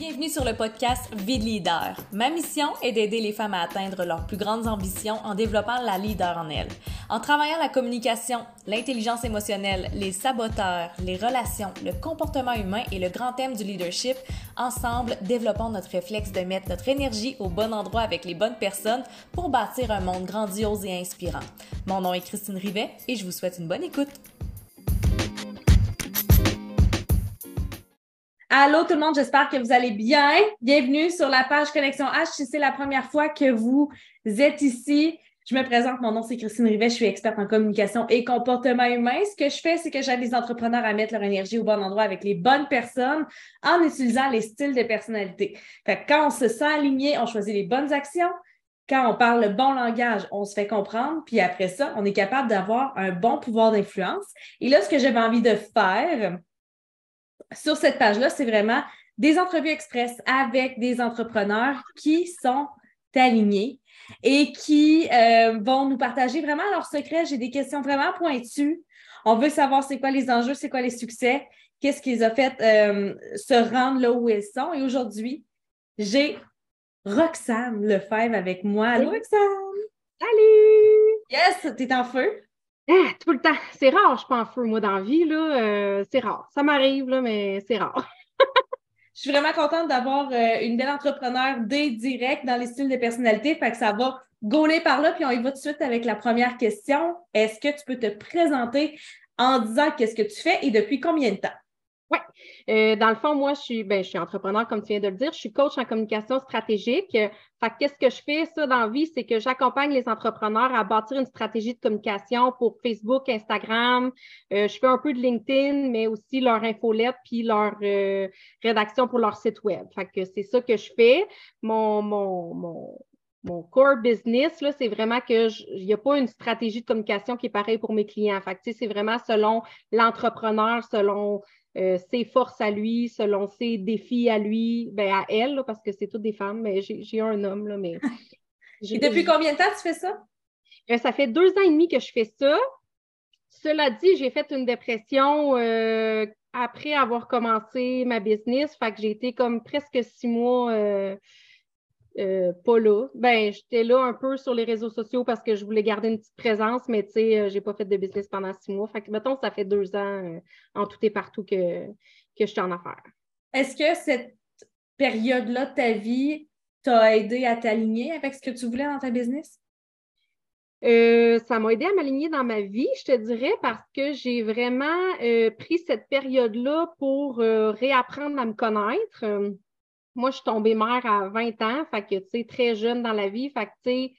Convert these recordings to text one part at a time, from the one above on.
Bienvenue sur le podcast Vie de leader. Ma mission est d'aider les femmes à atteindre leurs plus grandes ambitions en développant la leader en elles. En travaillant la communication, l'intelligence émotionnelle, les saboteurs, les relations, le comportement humain et le grand thème du leadership, ensemble, développons notre réflexe de mettre notre énergie au bon endroit avec les bonnes personnes pour bâtir un monde grandiose et inspirant. Mon nom est Christine Rivet et je vous souhaite une bonne écoute. Allô tout le monde, j'espère que vous allez bien. Bienvenue sur la page Connexion H. Si c'est la première fois que vous êtes ici, je me présente, mon nom c'est Christine Rivet, je suis experte en communication et comportement humain. Ce que je fais, c'est que j'aide les entrepreneurs à mettre leur énergie au bon endroit avec les bonnes personnes en utilisant les styles de personnalité. Fait quand on se sent aligné, on choisit les bonnes actions. Quand on parle le bon langage, on se fait comprendre, puis après ça, on est capable d'avoir un bon pouvoir d'influence. Et là, ce que j'avais envie de faire, sur cette page-là, c'est vraiment des entrevues express avec des entrepreneurs qui sont alignés et qui euh, vont nous partager vraiment leurs secrets. J'ai des questions vraiment pointues. On veut savoir c'est quoi les enjeux, c'est quoi les succès, qu'est-ce qui les a fait euh, se rendre là où ils sont. Et aujourd'hui, j'ai Roxane Lefebvre avec moi. Allô, Roxane! Salut! Yes, t'es en feu? Ah, tout le temps. C'est rare, je en feu, moi, dans la vie. Là, euh, c'est rare. Ça m'arrive, là, mais c'est rare. je suis vraiment contente d'avoir euh, une belle entrepreneur des directs dans les styles de personnalité. Fait que ça va gauler par là, puis on y va tout de suite avec la première question. Est-ce que tu peux te présenter en disant qu'est-ce que tu fais et depuis combien de temps? Oui. Euh, dans le fond, moi, je suis, ben, je suis entrepreneur, comme tu viens de le dire. Je suis coach en communication stratégique. Fait qu'est-ce que je fais, ça, dans la vie, c'est que j'accompagne les entrepreneurs à bâtir une stratégie de communication pour Facebook, Instagram. Euh, je fais un peu de LinkedIn, mais aussi leur infolette puis leur euh, rédaction pour leur site web. Fait que c'est ça que je fais. Mon, mon, mon, mon core business, là, c'est vraiment que il n'y a pas une stratégie de communication qui est pareille pour mes clients. Fait que, c'est vraiment selon l'entrepreneur, selon euh, ses forces à lui, selon ses défis à lui, ben à elle, parce que c'est toutes des femmes, mais j'ai un homme, là, mais. Et depuis combien de temps tu fais ça? Euh, ça fait deux ans et demi que je fais ça. Cela dit, j'ai fait une dépression euh, après avoir commencé ma business. Fait que j'ai été comme presque six mois euh, pas là. Ben, j'étais là un peu sur les réseaux sociaux parce que je voulais garder une petite présence, mais tu sais, euh, j'ai pas fait de business pendant six mois. Fait que, mettons, ça fait deux ans euh, en tout et partout que, que je suis en affaires. Est-ce que cette période-là de ta vie t'a aidé à t'aligner avec ce que tu voulais dans ta business? ça m'a aidé à m'aligner dans ma vie, je te dirais, parce que j'ai vraiment pris cette période-là pour réapprendre à me connaître moi, je suis tombée mère à 20 ans, fait que, tu sais, très jeune dans la vie, fait que, tu sais,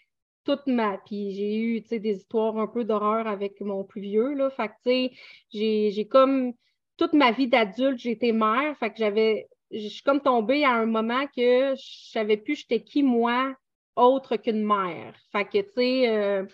toute ma, puis j'ai eu, tu sais, des histoires un peu d'horreur avec mon plus vieux, là, fait que, tu sais, j'ai comme, toute ma vie d'adulte, j'ai été mère, fait que j'avais, je suis comme tombée à un moment que je savais plus j'étais qui, moi, autre qu'une mère. Fait que, tu sais, euh,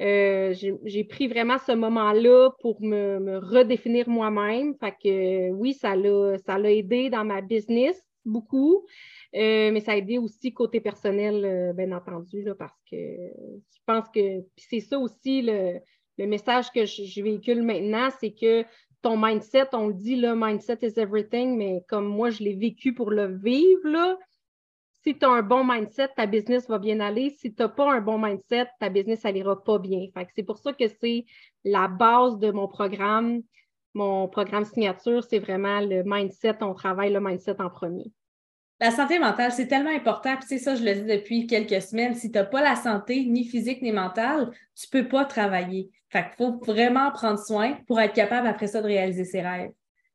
euh, j'ai pris vraiment ce moment-là pour me, me redéfinir moi-même. Fait que oui, ça l'a aidé dans ma business beaucoup. Euh, mais ça a aidé aussi côté personnel, euh, bien entendu, parce que je pense que c'est ça aussi le, message que je, véhicule maintenant, c'est que ton mindset, on le dit, le mindset is everything, mais comme moi, je l'ai vécu pour le vivre, là, si tu as un bon mindset, ta business va bien aller. Si tu n'as pas un bon mindset, ta business, elle ira pas bien. c'est pour ça que c'est la base de mon programme mon programme signature, c'est vraiment le mindset. On travaille le mindset en premier. La santé mentale, c'est tellement important. Puis c'est ça, je le dis depuis quelques semaines. Si tu n'as pas la santé, ni physique ni mentale, tu ne peux pas travailler. Fait qu'il faut vraiment prendre soin pour être capable après ça de réaliser ses rêves.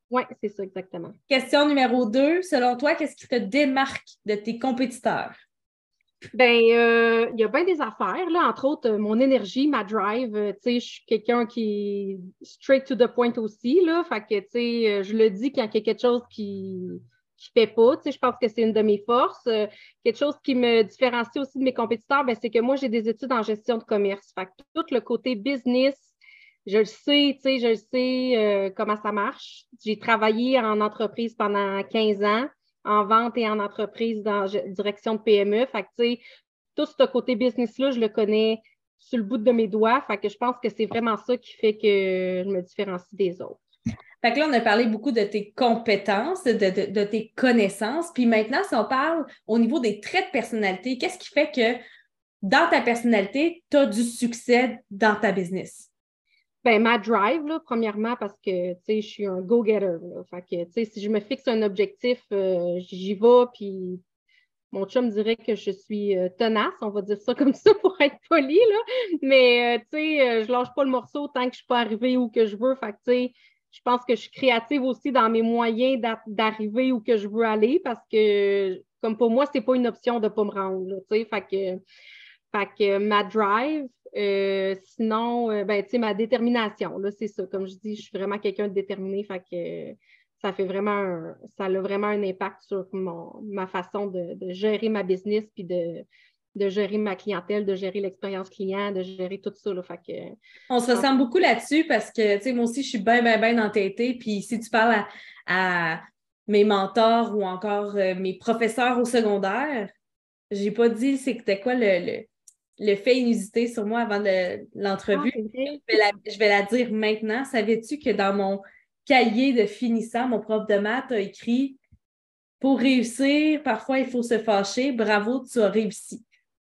Oui, c'est ça, exactement. Question numéro deux. Selon toi, qu'est-ce qui te démarque de tes compétiteurs? Ben, euh, il y a bien des affaires, là, entre autres, euh, mon énergie, ma drive. Euh, je suis quelqu'un qui est straight to the point aussi, là. Fait que, tu sais, je le dis quand il y a quelque chose qui ne fait pas. Je pense que c'est une de mes forces. quelque chose qui me différencie aussi de mes compétiteurs, ben, c'est que moi, j'ai des études en gestion de commerce. Fait que tout le côté business, je le sais, je le sais comment ça marche. J'ai travaillé en entreprise pendant 15 ans en vente et en entreprise dans direction de PME. Fait que, tout ce côté business-là, je le connais sur le bout de mes doigts. Fait que je pense que c'est vraiment ça qui fait que je me différencie des autres. Fait que là, on a parlé beaucoup de tes compétences, de, tes connaissances. Puis maintenant, si on parle au niveau des traits de personnalité, qu'est-ce qui fait que dans ta personnalité, tu as du succès dans ta business? Ben, ma drive, là, premièrement, parce que je suis un go-getter. Fait que si je me fixe un objectif, euh, j'y vais, puis mon chum dirait que je suis euh, tenace, on va dire ça comme ça pour être poli, là. Mais, euh, tu sais, je lâche pas le morceau tant que je suis pas arrivée où que je veux. Je pense que je suis créative aussi dans mes moyens d'arriver où que je veux aller parce que, comme pour moi, c'est pas une option de pas me rendre, fait que ma drive, euh, sinon, euh, ben, tu sais, ma détermination, là, c'est ça. Comme je dis, je suis vraiment quelqu'un de déterminé, fait que ça fait vraiment un, ça a vraiment un impact sur mon, ma façon de, gérer ma business puis de, de gérer ma clientèle, de gérer l'expérience client, de gérer tout ça. Là, fait que, On se ressemble beaucoup là-dessus parce que, tu sais, moi aussi, je suis bien, bien, bien entêtée. Puis si tu parles à, mes mentors ou encore euh, mes professeurs au secondaire, j'ai pas dit c'était quoi le le fait inusité sur moi avant l'entrevue. Ah, je, vais la dire maintenant. Savais-tu que dans mon cahier de finissant, mon prof de maths a écrit Pour réussir, parfois il faut se fâcher. Bravo, tu as réussi.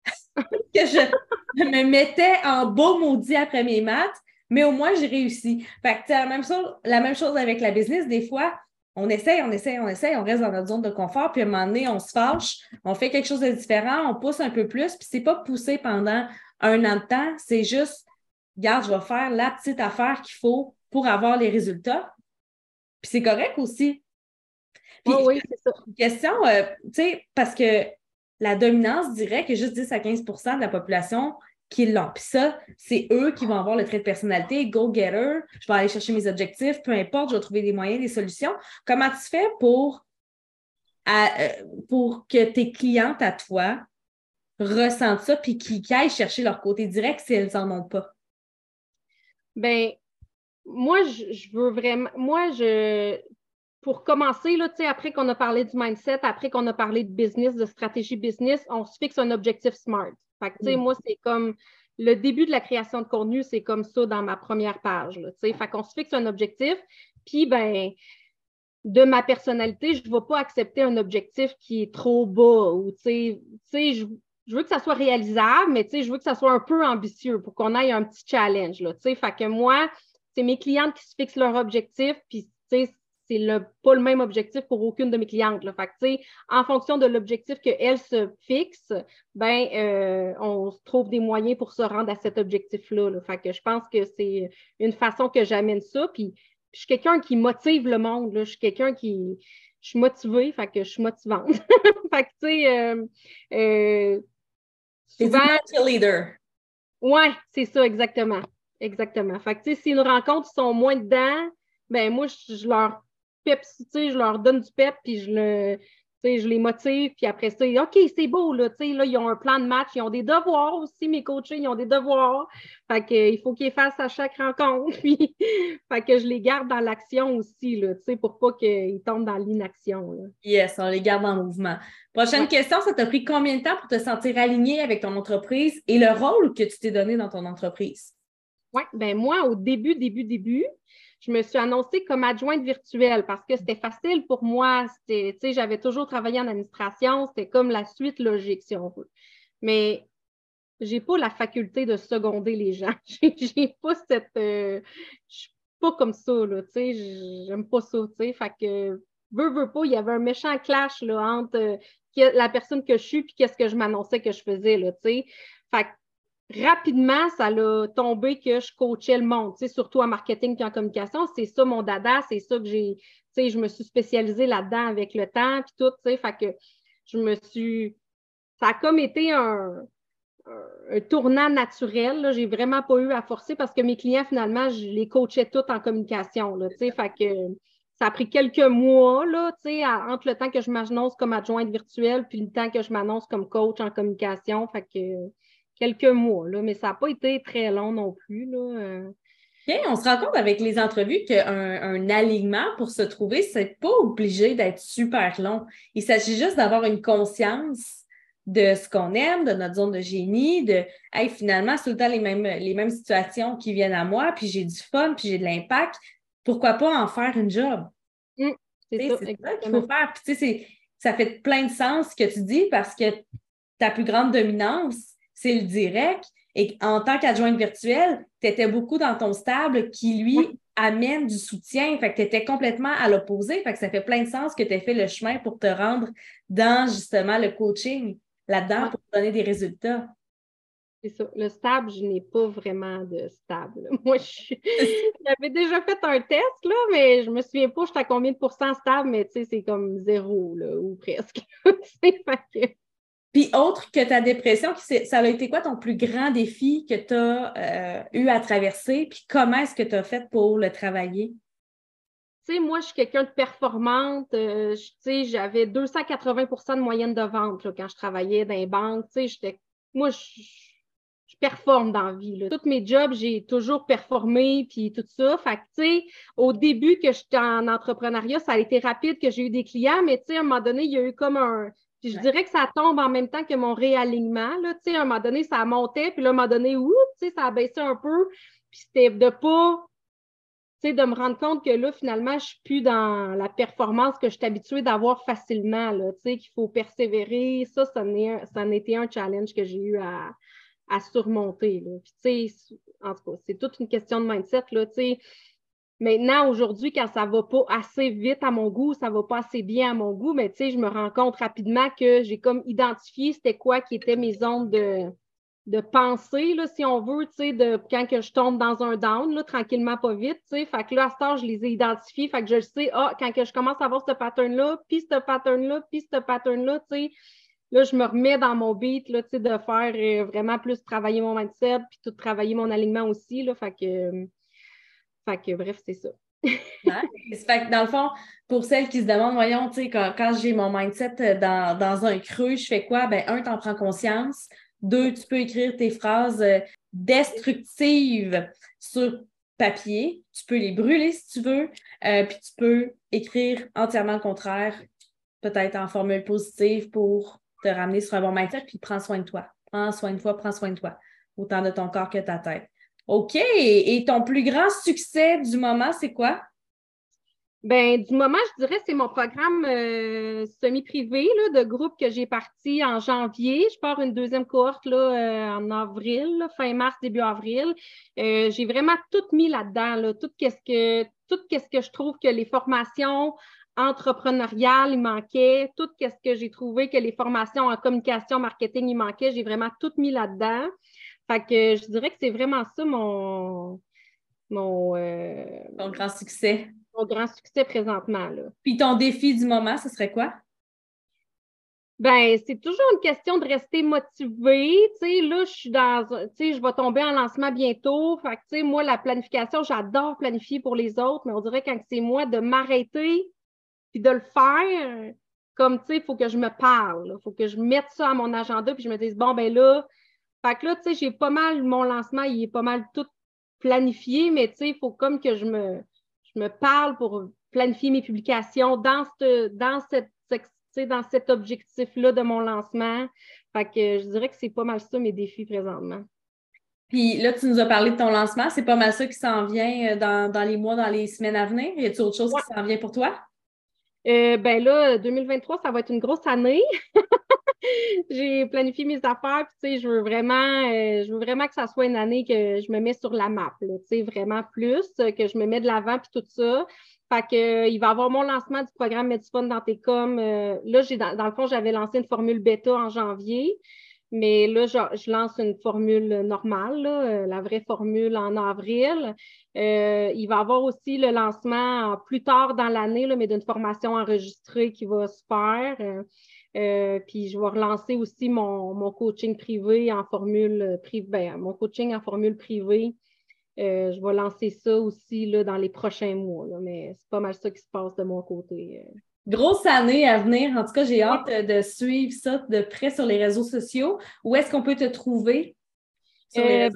que je me mettais en beau maudit après mes maths, mais au moins j'ai réussi. Fait que la même chose, la même chose avec la business. Des fois, on essaye, on essaye, on essaye, on reste dans notre zone de confort, puis à un moment donné, on se fâche, on fait quelque chose de différent, on pousse un peu plus, puis c'est pas pousser pendant un an de temps, c'est juste, regarde, je vais faire la petite affaire qu'il faut pour avoir les résultats. Puis c'est correct aussi. oui, c'est ça. question, euh, tu sais, parce que la dominance dirait que juste 10 à 15% de la population qui l'ont. Puis ça, c'est eux qui vont avoir le trait de personnalité, go-getter, je vais aller chercher mes objectifs, peu importe, je vais trouver des moyens, des solutions. Comment tu fais pour, euh, que tes clientes à toi ressentent ça puis qu'ils aillent chercher leur côté direct si elles n'en ont pas? Ben, moi, je, veux vraiment. Moi, je. Pour commencer, là, après qu'on a parlé du mindset, après qu'on a parlé de business, de stratégie business, on se fixe un objectif SMART. Fait que, tu sais, mm. moi, c'est comme le début de la création de contenu, c'est comme ça dans ma première page. Là, fait qu'on se fixe un objectif, puis ben de ma personnalité, je ne vais pas accepter un objectif qui est trop bas ou tu sais, je, je veux que ça soit réalisable, mais je veux que ça soit un peu ambitieux pour qu'on aille un petit challenge. Là, fait que moi, c'est mes clientes qui se fixent leur objectif, puis c'est le, pas le même objectif pour aucune de mes clientes. Là. Fait en fonction de l'objectif qu'elles se fixent, ben, euh, on trouve des moyens pour se rendre à cet objectif-là. Fait que je pense que c'est une façon que j'amène ça. Puis, je suis quelqu'un qui motive le monde. Là. Je suis quelqu'un qui. Je suis motivée, fait que je suis motivante. fait que, tu sais, euh, euh, souvent... leader? Ouais, c'est ça, exactement. Exactement. Fait que, tu sais, si une rencontre, ils sont moins dedans, ben moi, je leur je leur donne du pep, puis je le, je les motive, puis après ça, OK, c'est beau, là, là, ils ont un plan de match, ils ont des devoirs aussi, mes coachs, ils ont des devoirs. Fait que, il faut qu'ils fassent à chaque rencontre, puis fait que je les garde dans l'action aussi, là, pour pas qu'ils tombent dans l'inaction. Yes, on les garde en mouvement. Prochaine question, ça t'a pris combien de temps pour te sentir aligné avec ton entreprise et le rôle que tu t'es donné dans ton entreprise? Oui, ben moi, au début, début, début, je me suis annoncée comme adjointe virtuelle parce que c'était facile pour moi. J'avais toujours travaillé en administration, c'était comme la suite logique, si on veut. Mais j'ai pas la faculté de seconder les gens. j'ai pas cette. Euh, je suis pas comme ça, là, tu sais, j'aime pas ça. Fait que, veux, veux pas, il y avait un méchant clash, là, entre euh, la personne que je suis puis qu'est-ce que je m'annonçais que je faisais, là, tu sais. Fait que rapidement, ça l'a tombé que je coachais le monde, surtout en marketing et en communication. C'est ça mon dada, c'est ça que j'ai, je me suis spécialisée là-dedans avec le temps, puis tout, fait que je me suis, ça a comme été un, tournant naturel, j'ai vraiment pas eu à forcer parce que mes clients, finalement, je les coachais tous en communication, là, fait que ça a pris quelques mois, là, entre le temps que je m'annonce comme adjointe virtuelle puis le temps que je m'annonce comme coach en communication, fait que quelques mois, là, mais ça n'a pas été très long non plus. Là. Euh. on se rend compte avec les entrevues qu'un un alignement pour se trouver, c'est pas obligé d'être super long. Il s'agit juste d'avoir une conscience de ce qu'on aime, de notre zone de génie, de finalement, c'est tout le temps les mêmes, les mêmes situations qui viennent à moi, puis j'ai du fun, puis j'ai de l'impact. pourquoi pas en faire une job? Mmh, c'est ça, qu'il faut faire. Puis, tu sais, ça fait plein de sens ce que tu dis parce que ta plus grande dominance, c'est le direct. Et en tant qu'adjointe virtuelle, tu étais beaucoup dans ton stable qui, lui, amène du soutien. Fait que tu étais complètement à l'opposé. Fait que ça fait plein de sens que tu aies fait le chemin pour te rendre dans justement le coaching là-dedans pour te donner des résultats. C'est ça. Le stable, je n'ai pas vraiment de stable. Moi, j'avais déjà fait un test, là, mais je me souviens pas, j'étais à combien de pourcents stable, mais tu sais, c'est comme zéro, là, ou presque. Puis autre que ta dépression, ça a été quoi ton plus grand défi que tu as euh, eu à traverser? Puis comment est-ce que tu as fait pour le travailler? Tu sais, moi, je suis quelqu'un de performante. Euh, tu sais, j'avais 280% de moyenne de vente quand je travaillais dans les banques. Tu sais, j'étais... Moi, je, performe dans la vie. Tous mes jobs, j'ai toujours performé, puis tout ça. Fait que, tu sais, au début que j'étais en entrepreneuriat, ça a été rapide que j'ai eu des clients, mais tu sais, à un moment donné, il y a eu comme un puis je dirais que ça tombe en même temps que mon réalignement. Là, à un moment donné, ça montait, puis là, à un moment donné, oups, ça a baissé un peu. Puis c'était de pas, de me rendre compte que là, finalement, je suis plus dans la performance que je suis habituée d'avoir facilement, là, qu'il faut persévérer. Ça, ça, ça a été un challenge que j'ai eu à, à surmonter. Là. Puis, en tout cas, c'est toute une question de mindset. Là, Maintenant, aujourd'hui, quand ça va pas assez vite à mon goût, ça va pas assez bien à mon goût, mais tu sais, je me rends compte rapidement que j'ai comme identifié c'était quoi qui étaient mes zones de, de pensée, là, si on veut, tu sais, de quand que je tombe dans un down, tranquillement, pas vite, tu sais. Fait que là, à ce temps, je les ai identifiés. Fait que je sais, ah, quand que je commence à avoir ce pattern-là, puis ce pattern-là, puis ce pattern-là, tu sais, là, je me remets dans mon beat, là, tu sais, de faire euh, vraiment plus travailler mon mindset, puis tout travailler mon alignement aussi, là. Fait que fait que bref, c'est ça. dans le fond, pour celles qui se demandent, voyons, tu quand, j'ai mon mindset euh, dans, un creux, je fais quoi? Ben, un, t'en prends conscience. Deux, tu peux écrire tes phrases euh, destructives sur papier. Tu peux les brûler si tu veux. Euh, puis tu peux écrire entièrement le contraire, peut-être en formule positive pour te ramener sur un bon mindset. Puis prends soin de toi. Prends soin de toi, prends soin de toi. Autant de ton corps que de ta tête. OK. Et ton plus grand succès du moment, c'est quoi? Ben, du moment, je dirais, c'est mon programme euh, semi-privé de groupe que j'ai parti en janvier. Je pars une deuxième cohorte là, euh, en avril, fin mars, début avril. Euh, j'ai vraiment tout mis là-dedans, là, tout qu'est-ce que qu'est-ce que je trouve que les formations entrepreneuriales, il manquait, tout qu'est-ce que j'ai trouvé que les formations en communication, marketing, il manquait, j'ai vraiment tout mis là-dedans. Fait que je dirais que c'est vraiment ça mon. Mon, euh, grand succès. Mon grand succès présentement. Là. Puis ton défi du moment, ce serait quoi? Ben, c'est toujours une question de rester motivé. Tu sais, là, je suis dans, tu sais, je vais tomber en lancement bientôt. Fait que, tu sais, moi, la planification, j'adore planifier pour les autres, mais on dirait quand c'est moi de m'arrêter puis de le faire, comme, tu sais, il faut que je me parle. Il faut que je mette ça à mon agenda puis je me dise, bon, ben là, fait que là, tu sais, j'ai pas mal, mon lancement, il est pas mal tout planifié, mais tu sais, il faut comme que je me, je me parle pour planifier mes publications dans, dans, cette, dans cet objectif-là de mon lancement. Fait que je dirais que c'est pas mal ça mes défis présentement. Puis là, tu nous as parlé de ton lancement. C'est pas mal ça qui s'en vient euh, dans, les mois, dans les semaines à venir. Y a-t-il autre chose qui s'en vient pour toi? Euh, ben là, 2023, ça va être une grosse année. j'ai planifié mes affaires, puis je veux vraiment, euh, je veux vraiment que ça soit une année que je me mets sur la map, tu sais, vraiment plus, que je me mets de l'avant, puis tout ça. Fait que, euh, il va y avoir mon lancement du programme Medifone dans tes. Euh, là, j'ai dans, le fond, j'avais lancé une formule bêta en janvier, mais là, je, lance une formule normale, la vraie formule en avril. il va y avoir aussi le lancement plus tard dans l'année, mais d'une formation enregistrée qui va se faire. Euh, puis je vais relancer aussi mon, coaching privé en formule privée, ben, mon coaching en formule privée. Euh, je vais lancer ça aussi là, dans les prochains mois, mais c'est pas mal ça qui se passe de mon côté. Euh. Grosse année à venir. En tout cas, j'ai hâte de suivre ça de près sur les réseaux sociaux. Où est-ce qu'on peut te trouver? Ben,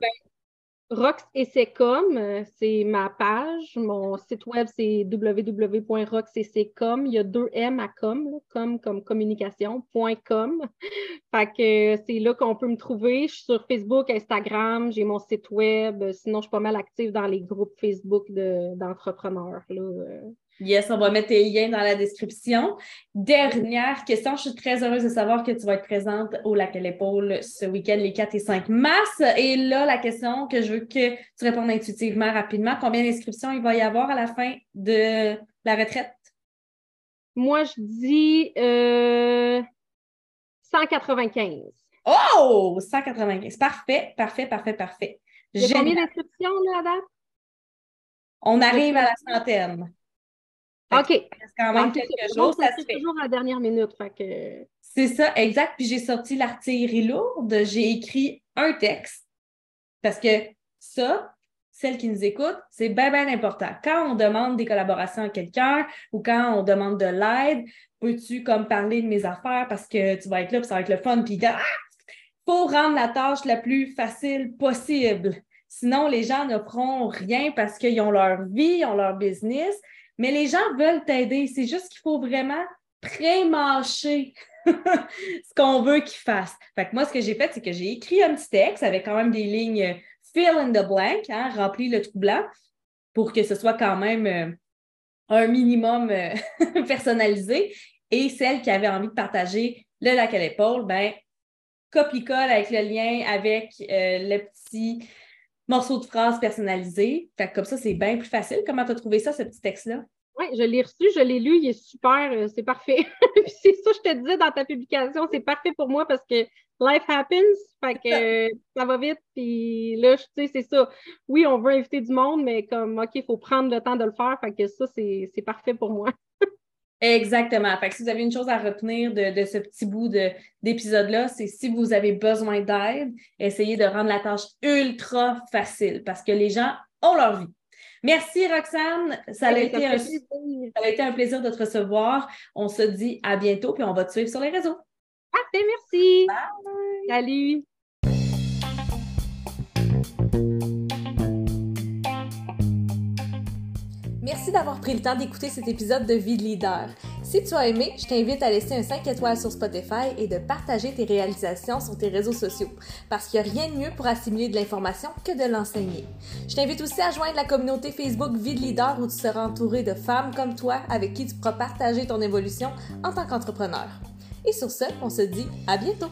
Rox et comme, euh, c'est ma page. Mon site web, c'est www.roxecom. Il y a deux M à com, com comme communication, .com. Fait que c'est là qu'on peut me trouver. Je suis sur Facebook, Instagram, j'ai mon site web. Sinon, je suis pas mal active dans les groupes Facebook d'entrepreneurs. Yes, on va mettre tes liens dans la description. Dernière question, je suis très heureuse de savoir que tu vas être présente au Lac à l'épaule ce week-end, les 4 et 5 mars. Et là, la question que je veux que tu répondes intuitivement, rapidement, combien d'inscriptions il va y avoir à la fin de la retraite? Moi, je dis 195. Euh, oh! 195. Parfait, parfait, parfait, parfait. J'ai combien d'inscriptions, là? On arrive à la centaine. OK. C'est quand même quelque chose. Ça se fait toujours à la dernière minute. Que... C'est ça, exact. Puis j'ai sorti l'artillerie lourde. J'ai écrit un texte. Parce que ça, celle qui nous écoute, c'est bien, bien important. Quand on demande des collaborations à quelqu'un ou quand on demande de l'aide, peux-tu comme parler de mes affaires parce que tu vas être là, puis ça va être le fun, puis ah! faut rendre la tâche la plus facile possible. Sinon, les gens ne feront rien parce qu'ils ont leur vie, ils ont leur business, mais les gens veulent t'aider. C'est juste qu'il faut vraiment pré-mâcher ce qu'on veut qu'ils fassent. Fait que moi, ce que j'ai fait, c'est que j'ai écrit un petit texte avec quand même des lignes fill in the blank, hein, rempli le trou blanc, pour que ce soit quand même euh, un minimum euh, personnalisé. Et celle qui avait envie de partager le lac à l'épaule, ben, copie-colle avec le lien avec euh, le petit morceau de phrase personnalisé. Fait comme ça, c'est bien plus facile. Comment tu as trouvé ça, ce petit texte-là? Oui, je l'ai reçu, je l'ai lu, il est super, euh, c'est parfait. c'est ça, je te disais dans ta publication, c'est parfait pour moi parce que life happens, fait que ça va vite, puis là, tu sais, c'est ça. Oui, on veut inviter du monde, mais comme, OK, il faut prendre le temps de le faire, fait que ça, c'est parfait pour moi. Exactement. Fait que si vous avez une chose à retenir de, ce petit bout d'épisode-là, c'est si vous avez besoin d'aide, essayez de rendre la tâche ultra facile parce que les gens ont leur vie. Merci Roxane, ça a, été un, ça a été un plaisir de te recevoir. On se dit à bientôt puis on va te suivre sur les réseaux. Parfait, merci. Bye. Salut. Merci d'avoir pris le temps d'écouter cet épisode de Vie de leader. Si tu as aimé, je t'invite à laisser un 5 étoiles sur Spotify et de partager tes réalisations sur tes réseaux sociaux, parce qu'il n'y a rien de mieux pour assimiler de l'information que de l'enseigner. Je t'invite aussi à joindre la communauté Facebook Vie de leader où tu seras entouré de femmes comme toi avec qui tu pourras partager ton évolution en tant qu'entrepreneur. Et sur ce, on se dit à bientôt!